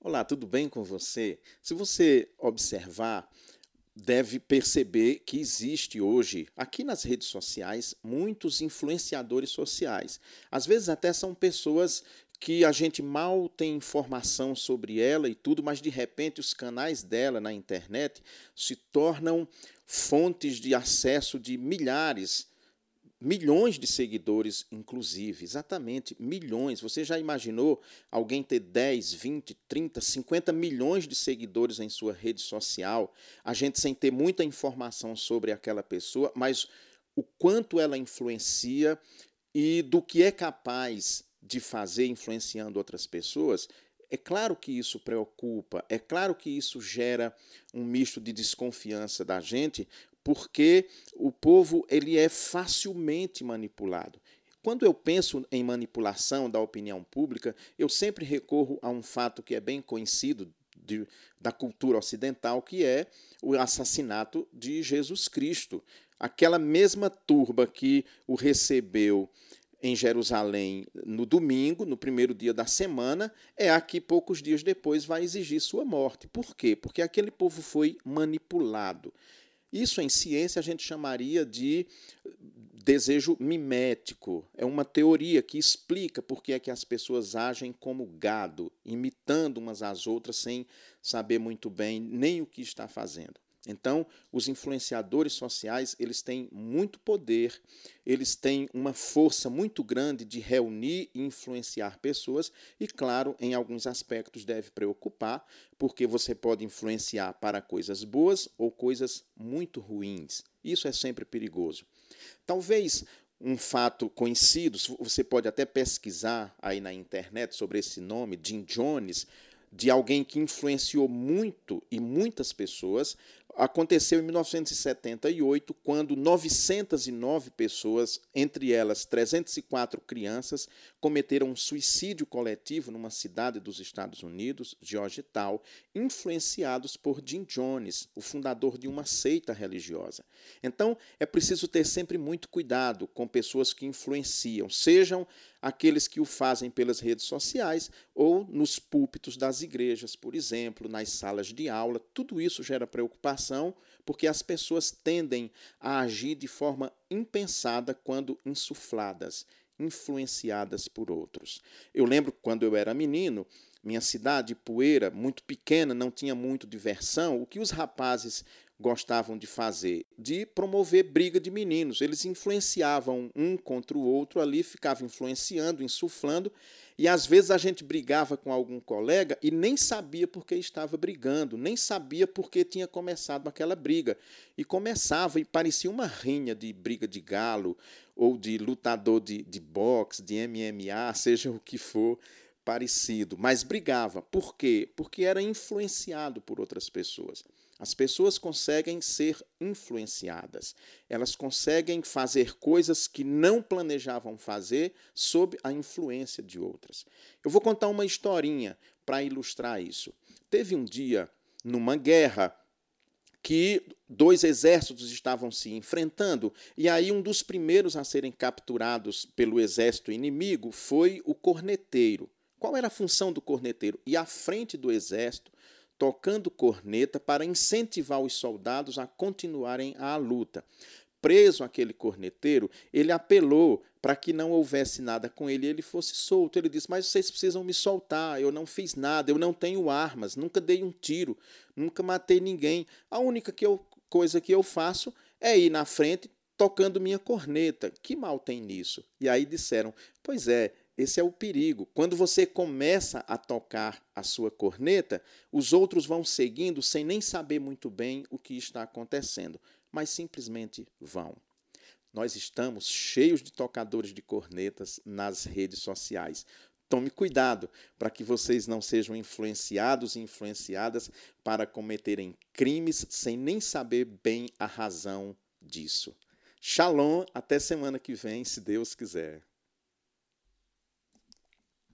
Olá, tudo bem com você? Se você observar, deve perceber que existe hoje, aqui nas redes sociais, muitos influenciadores sociais. Às vezes até são pessoas que a gente mal tem informação sobre ela e tudo, mas de repente os canais dela na internet se tornam fontes de acesso de milhares milhões de seguidores, inclusive, exatamente, milhões. Você já imaginou alguém ter 10, 20, 30, 50 milhões de seguidores em sua rede social, a gente sem ter muita informação sobre aquela pessoa, mas o quanto ela influencia e do que é capaz de fazer influenciando outras pessoas? É claro que isso preocupa, é claro que isso gera um misto de desconfiança da gente, porque o povo ele é facilmente manipulado. Quando eu penso em manipulação da opinião pública, eu sempre recorro a um fato que é bem conhecido de, da cultura ocidental, que é o assassinato de Jesus Cristo. Aquela mesma turba que o recebeu em Jerusalém no domingo, no primeiro dia da semana, é a que poucos dias depois vai exigir sua morte. Por quê? Porque aquele povo foi manipulado. Isso em ciência a gente chamaria de desejo mimético. É uma teoria que explica por que é que as pessoas agem como gado, imitando umas às outras sem saber muito bem nem o que está fazendo. Então, os influenciadores sociais, eles têm muito poder, eles têm uma força muito grande de reunir e influenciar pessoas e, claro, em alguns aspectos deve preocupar, porque você pode influenciar para coisas boas ou coisas muito ruins. Isso é sempre perigoso. Talvez um fato conhecido, você pode até pesquisar aí na internet sobre esse nome, Jim Jones, de alguém que influenciou muito e muitas pessoas aconteceu em 1978, quando 909 pessoas, entre elas 304 crianças, cometeram um suicídio coletivo numa cidade dos Estados Unidos, Georgetown, influenciados por Jim Jones, o fundador de uma seita religiosa. Então, é preciso ter sempre muito cuidado com pessoas que influenciam, sejam aqueles que o fazem pelas redes sociais ou nos púlpitos das igrejas, por exemplo, nas salas de aula. Tudo isso gera preocupação porque as pessoas tendem a agir de forma impensada quando insufladas, influenciadas por outros. Eu lembro quando eu era menino, minha cidade, Poeira, muito pequena, não tinha muito diversão, o que os rapazes gostavam de fazer? De promover briga de meninos. Eles influenciavam um contra o outro ali, ficavam influenciando, insuflando, e às vezes a gente brigava com algum colega e nem sabia por que estava brigando, nem sabia por que tinha começado aquela briga. E começava e parecia uma rinha de briga de galo ou de lutador de, de boxe, de MMA, seja o que for parecido, mas brigava. Por quê? Porque era influenciado por outras pessoas. As pessoas conseguem ser influenciadas. Elas conseguem fazer coisas que não planejavam fazer sob a influência de outras. Eu vou contar uma historinha para ilustrar isso. Teve um dia, numa guerra, que dois exércitos estavam se enfrentando, e aí um dos primeiros a serem capturados pelo exército inimigo foi o corneteiro. Qual era a função do corneteiro? Ir à frente do exército tocando corneta para incentivar os soldados a continuarem a luta. Preso aquele corneteiro, ele apelou para que não houvesse nada com ele e ele fosse solto. Ele disse: Mas vocês precisam me soltar, eu não fiz nada, eu não tenho armas, nunca dei um tiro, nunca matei ninguém. A única que eu, coisa que eu faço é ir na frente tocando minha corneta. Que mal tem nisso? E aí disseram: Pois é, esse é o perigo. Quando você começa a tocar a sua corneta, os outros vão seguindo sem nem saber muito bem o que está acontecendo, mas simplesmente vão. Nós estamos cheios de tocadores de cornetas nas redes sociais. Tome cuidado para que vocês não sejam influenciados e influenciadas para cometerem crimes sem nem saber bem a razão disso. Shalom, até semana que vem, se Deus quiser.